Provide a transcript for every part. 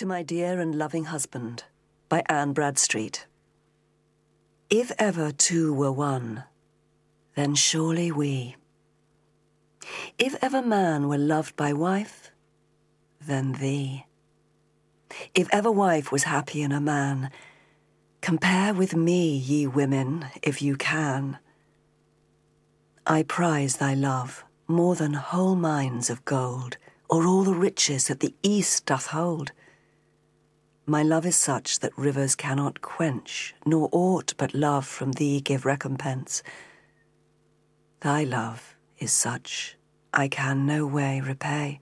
To My Dear and Loving Husband by Anne Bradstreet. If ever two were one, then surely we. If ever man were loved by wife, then thee. If ever wife was happy in a man, compare with me, ye women, if you can. I prize thy love more than whole mines of gold, or all the riches that the east doth hold. My love is such that rivers cannot quench, nor aught but love from thee give recompense. Thy love is such I can no way repay.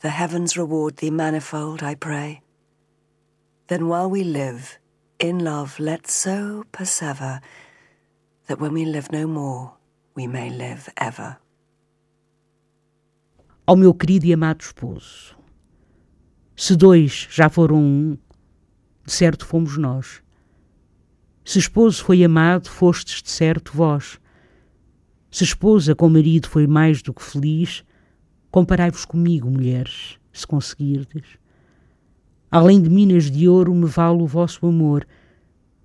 The heavens reward thee manifold, I pray. Then while we live, in love let's so persever, that when we live no more, we may live ever. Ao meu querido e amado esposo, se dois já foram um, de certo fomos nós. Se esposo foi amado, fostes de certo vós. Se esposa com marido foi mais do que feliz, comparai-vos comigo, mulheres, se conseguirdes. Além de minas de ouro me vale o vosso amor.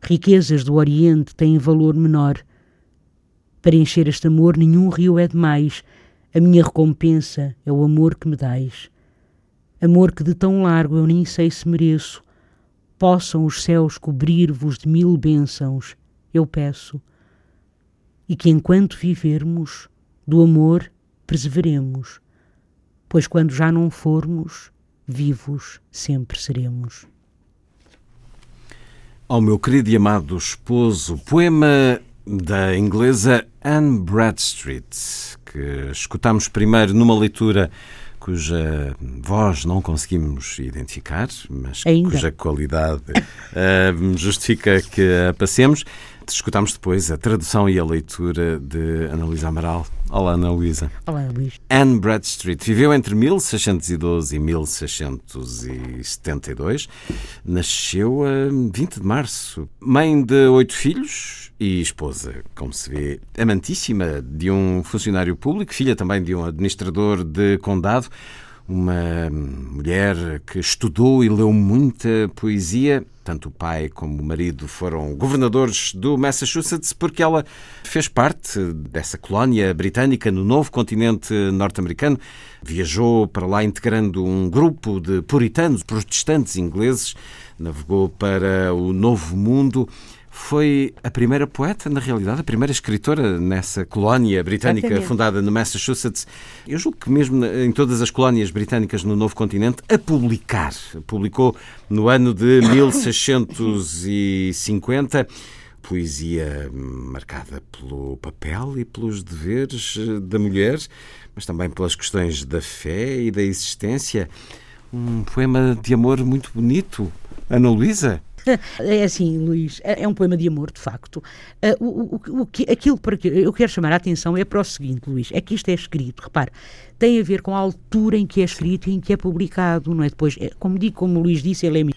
Riquezas do Oriente têm valor menor. Para encher este amor nenhum rio é demais. A minha recompensa é o amor que me dais. Amor que de tão largo eu nem sei se mereço. Possam os céus cobrir-vos de mil bênçãos, eu peço e que enquanto vivermos, do amor perseveremos, pois quando já não formos, vivos sempre seremos. Ao meu querido e amado esposo, poema da inglesa Anne Bradstreet, que escutamos primeiro numa leitura cuja voz não conseguimos identificar, mas Ainda. cuja qualidade uh, justifica que a passemos. Escutámos depois a tradução e a leitura de Ana Luísa Amaral. Olá, Ana Luísa. Olá, Luís. Anne Bradstreet viveu entre 1612 e 1672. Nasceu a 20 de março. Mãe de oito filhos e esposa, como se vê, amantíssima de um funcionário público, filha também de um administrador de condado uma mulher que estudou e leu muita poesia. Tanto o pai como o marido foram governadores do Massachusetts porque ela fez parte dessa colónia britânica no novo continente norte-americano. Viajou para lá integrando um grupo de puritanos, protestantes ingleses, navegou para o Novo Mundo foi a primeira poeta, na realidade, a primeira escritora nessa colónia britânica Exatamente. fundada no Massachusetts. Eu julgo que mesmo em todas as colónias britânicas no novo continente, a publicar. Publicou no ano de 1650 poesia marcada pelo papel e pelos deveres da mulher, mas também pelas questões da fé e da existência. Um poema de amor muito bonito. Ana Luísa? É assim, Luís, é é um poema de amor, de facto. Ah, o, o, o aquilo para que eu quero chamar a atenção é para o seguinte, Luís, é que isto é escrito, repare, tem a ver com a altura em que é escrito e em que é publicado, não é? Depois, é, como digo, como o Luís disse, ele é em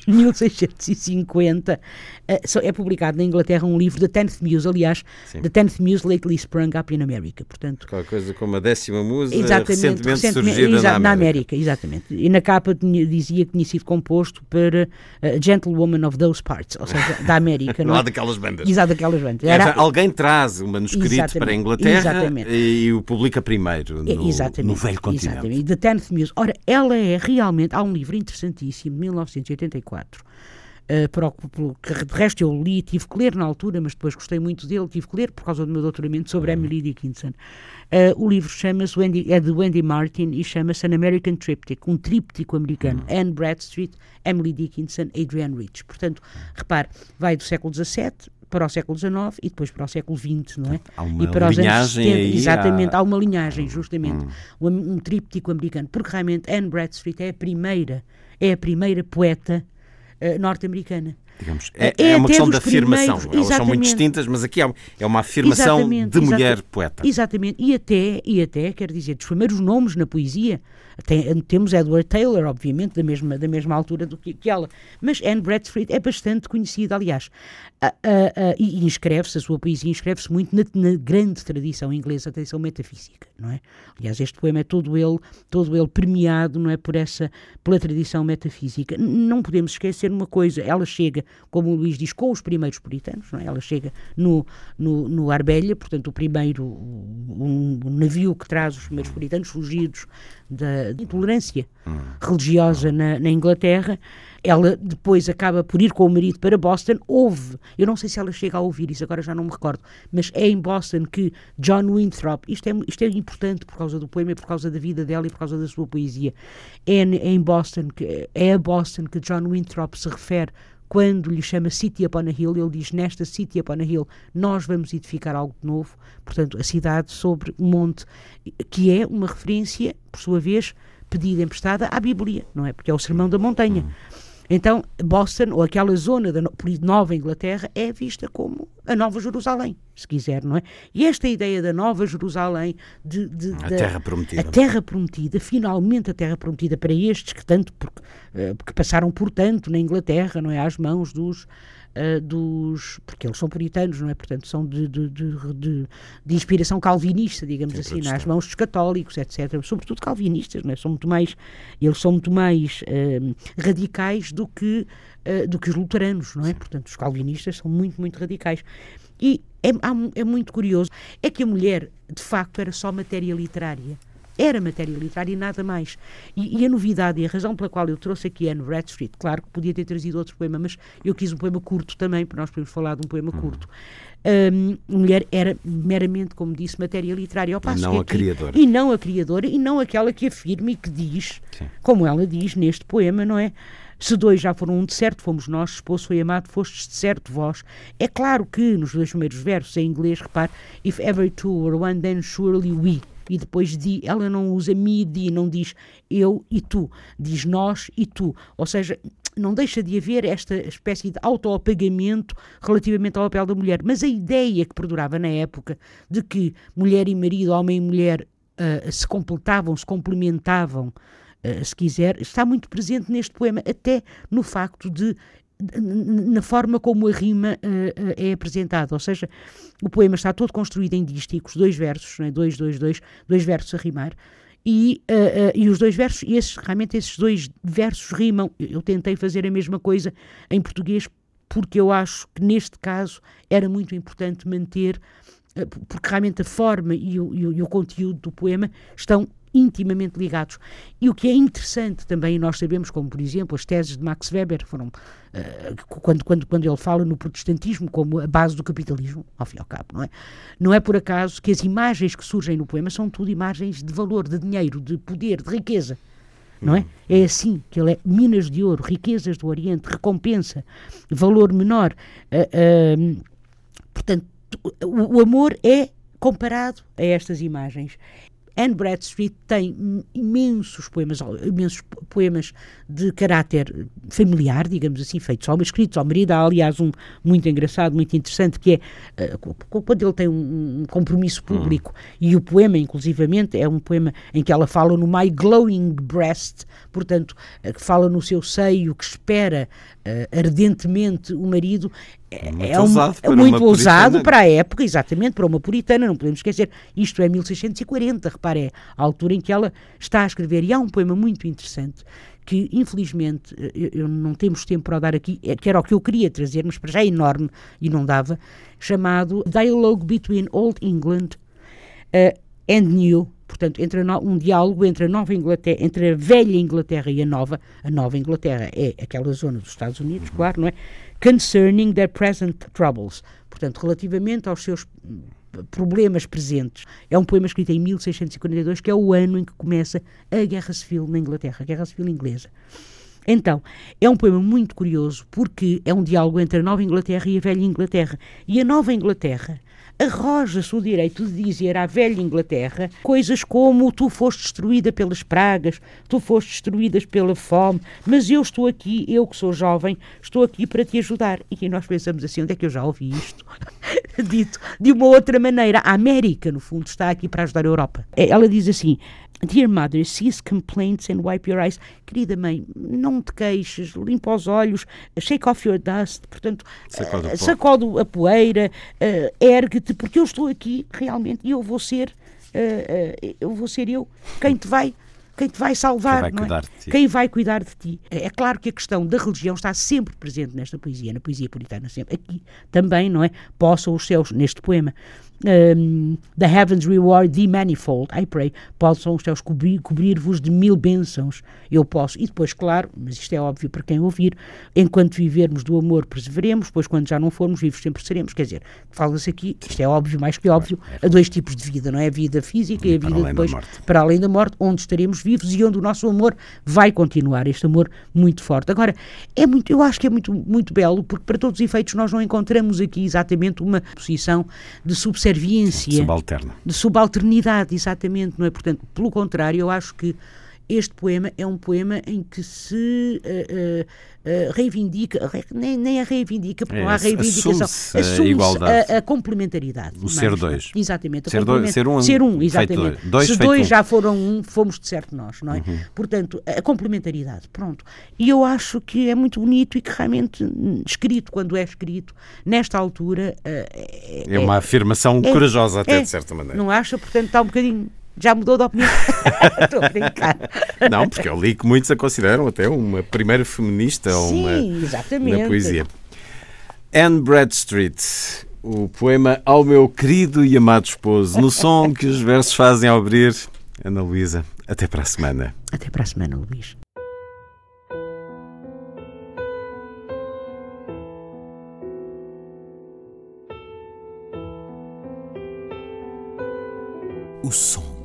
1650, ah, só é publicado na Inglaterra um livro da Tenth Muse, aliás. The Tenth Muse Lately Sprung Up in America, portanto, Qualquer coisa como a décima musa Exatamente, recentemente, surgida exa- na América. exatamente. E na capa dizia que tinha sido composto para uh, Gentlewoman of Those Parts, ou seja, da América, não Lá é? daquelas bandas. Exato, daquelas bandas. Era- alguém traz o manuscrito Exatamente, para a Inglaterra exatamente. e o publica primeiro no, exatamente, no velho continente. Exatamente. The Tenth Muse. Ora, ela é realmente, há um livro interessantíssimo, de 1984, Uh, para o, que de resto eu li, tive que ler na altura, mas depois gostei muito dele, tive que ler por causa do meu doutoramento sobre uhum. Emily Dickinson. Uh, o livro chama-se é de Wendy Martin e chama-se An American Triptych, um tríptico americano. Uhum. Anne Bradstreet, Emily Dickinson, Adrienne Rich. Portanto, repare, vai do século XVII para o século XIX e depois para o século XX, não é? Há uma e para os linhagem 70, aí, Exatamente, há... há... uma linhagem, justamente. Hum. Um, um tríptico americano. Porque realmente Anne Bradstreet é a primeira, é a primeira poeta uh, norte-americana. Digamos, é, é, é uma questão de afirmação. Elas são muito distintas, mas aqui é uma afirmação exatamente, de mulher exatamente, poeta. Exatamente. E até, e até, quer dizer, dos primeiros nomes na poesia, tem, temos Edward Taylor, obviamente, da mesma, da mesma altura do que, que ela. Mas Anne Bradstreet é bastante conhecida, aliás. Uh, uh, uh, e inscreve-se, a sua poesia inscreve-se muito na, na, grande tradição inglesa, a tradição metafísica, não é? Aliás, este poema é todo ele, todo ele premiado, não é, por essa, pela tradição metafísica. Não podemos esquecer uma coisa, ela chega, como o Luís diz, com os primeiros puritanos, é? Ela chega no, no, no Arbelha, portanto, o primeiro um, um navio que traz os primeiros puritanos fugidos da intolerância religiosa na, na, Inglaterra. Ela depois acaba por ir com o marido para Boston. Houve, eu não sei se ela chega a ouvir isso, agora já não me recordo, mas é em Boston que John Winthrop, isto é, isto é importante por causa do poema, por causa da vida dela e por causa da sua poesia. É, é em Boston, que, é a Boston que John Winthrop se refere quando lhe chama City upon a Hill, ele diz: Nesta City upon a Hill, nós vamos edificar algo novo. Portanto, a cidade sobre um monte, que é uma referência, por sua vez, pedida emprestada à Bíblia, não é? Porque é o Sermão da Montanha. Então, Boston, ou aquela zona da Nova Inglaterra, é vista como a Nova Jerusalém, se quiser, não é? E esta ideia da Nova Jerusalém, de, de, a da, Terra Prometida. A Terra Prometida, finalmente a Terra Prometida para estes que tanto, porque, porque passaram por tanto na Inglaterra, não é? Às mãos dos uh, dos. porque eles são puritanos, não é? Portanto, são de, de, de, de inspiração calvinista, digamos assim, nas mãos dos católicos, etc. Sobretudo calvinistas, não é? São muito mais. eles são muito mais uh, radicais do que, uh, do que os luteranos, não é? Portanto, os calvinistas são muito, muito radicais. E é, é muito curioso, é que a mulher, de facto, era só matéria literária era matéria literária e nada mais. E, e, a novidade e a razão pela qual eu trouxe aqui Anne Bradstreet, claro que podia ter trazido outro poema, mas eu quis um poema curto também, porque nós podemos falar de um poema hum. curto. Mulher era meramente, como disse, matéria literária. Ao passo e não aqui, a criadora. E não a criadora, e não aquela que afirma e que diz, Sim. como ela diz neste poema, não é? Se dois já foram um de certo, fomos nós, esposo foi amado, fostes de certo vós. É claro que nos dois primeiros versos, em inglês, repare, if ever two were one, then surely we e depois de, ela não usa me di, não diz eu e tu, diz nós e tu. Ou seja, não deixa de haver esta espécie de autoapagamento relativamente ao papel da mulher. Mas a ideia que perdurava na época de que mulher e marido, homem e mulher uh, se completavam, se complementavam, uh, se quiser, está muito presente neste poema, até no facto de na forma como a rima uh, uh, é apresentada, ou seja, o poema está todo construído em dísticos, dois versos, né? dois, dois, dois, dois versos a rimar, e, uh, e os dois versos, e esses, realmente esses dois versos rimam. Eu tentei fazer a mesma coisa em português porque eu acho que neste caso era muito importante manter, porque realmente a forma e o, e o, e o conteúdo do poema estão intimamente ligados. E o que é interessante também, nós sabemos, como por exemplo as teses de Max Weber, foram uh, quando, quando, quando ele fala no protestantismo como a base do capitalismo, ao fim e ao cabo, não é? Não é por acaso que as imagens que surgem no poema são tudo imagens de valor, de dinheiro, de poder, de riqueza. Não é? É assim que ele é minas de ouro, riquezas do Oriente, recompensa, valor menor. Uh, uh, portanto, o, o amor é comparado a estas imagens. Anne Bradstreet tem imensos poemas, imensos poemas de caráter familiar, digamos assim, feitos ao escritos ao marido. Há, aliás, um muito engraçado, muito interessante, que é uh, quando ele tem um, compromisso público uhum. e o poema, inclusivamente, é um poema em que ela fala no My Glowing Breast, portanto, que fala no seu seio, que espera uh, ardentemente o marido. É, muito é, um, ousado, é muito ousado para a época, exatamente, para uma puritana, não podemos esquecer. Isto é 1640, repare, é a altura em que ela está a escrever. E há um poema muito interessante que, infelizmente, eu, eu não temos tempo para dar aqui, é, que era o que eu queria trazer, mas para já é enorme e não dava, chamado Dialogue Between Old England uh, and New portanto, entre a um diálogo entre a nova Inglaterra, entre a velha Inglaterra e a nova, a nova Inglaterra é aquela zona dos Estados Unidos, uhum. claro, não é? Concerning their present troubles, portanto, relativamente aos seus problemas presentes. É um poema escrito em 1642, que é o ano em que começa a Guerra Civil na Inglaterra, a Guerra Civil Inglesa. Então, é um poema muito curioso porque é um diálogo entre a Nova Inglaterra e a Velha Inglaterra. E a Nova Inglaterra arroja-se o direito de dizer à velha Inglaterra coisas como tu foste destruída pelas pragas, tu foste destruída pela fome, mas eu estou aqui, eu que sou jovem, estou aqui para te ajudar. E nós pensamos assim, onde é que eu já ouvi isto? Dito de uma outra maneira. A América, no fundo, está aqui para ajudar a Europa. Ela diz assim, Dear mother, cease complaints and wipe your eyes. Querida mãe, não te queixes, limpa os olhos, shake off your dust, portanto, uh, sacode a poeira, uh, ergue-te, porque eu estou aqui realmente e eu vou ser, uh, eu vou ser eu quem te vai quem te vai salvar, quem vai, cuidar, é? de ti. Quem vai cuidar de ti. É, é claro que a questão da religião está sempre presente nesta poesia, na poesia puritana, sempre. Aqui também, não é? Possam os céus, neste poema, um, the heavens reward thee manifold, I pray, possam os céus cobrir-vos cobrir de mil bênçãos, eu posso. E depois, claro, mas isto é óbvio para quem ouvir, enquanto vivermos do amor, perseveremos, pois quando já não formos vivos, sempre seremos. Quer dizer, fala-se aqui, isto é óbvio, mais que óbvio, a dois tipos de vida, não é? A vida física e a vida depois para além da morte, onde estaremos vivos e onde o nosso amor vai continuar, este amor muito forte. Agora, é muito, eu acho que é muito, muito belo, porque para todos os efeitos nós não encontramos aqui exatamente uma posição de subserviência subserviência. Subalterna. De subalternidade, exatamente, não é? Portanto, pelo contrário, eu acho que este poema é um poema em que se uh, uh, uh, reivindica, nem, nem a reivindica, porque é, não há reivindicação, assume-se assume a, igualdade. A, a, complementaridade. O ser dois. Exatamente. Ser, dois, ser um, ser um exatamente. Dois. dois se dois um. já foram um, fomos de certo nós, não é? Uhum. Portanto, a complementaridade, pronto. E eu acho que é muito bonito e que realmente, hum, escrito, quando é escrito, nesta altura... é, é uma afirmação é, corajosa até, de certa maneira. Não acha? Portanto, está um bocadinho já mudou de opinião? Estou a brincar. Não, porque eu li que muitos a consideram até uma primeira feminista Sim, uma, exatamente. na poesia. Anne Bradstreet, o poema Ao meu querido e amado esposo, no som que os versos fazem ao abrir. Ana Luísa, até para a semana. Até para a semana, Luís. O som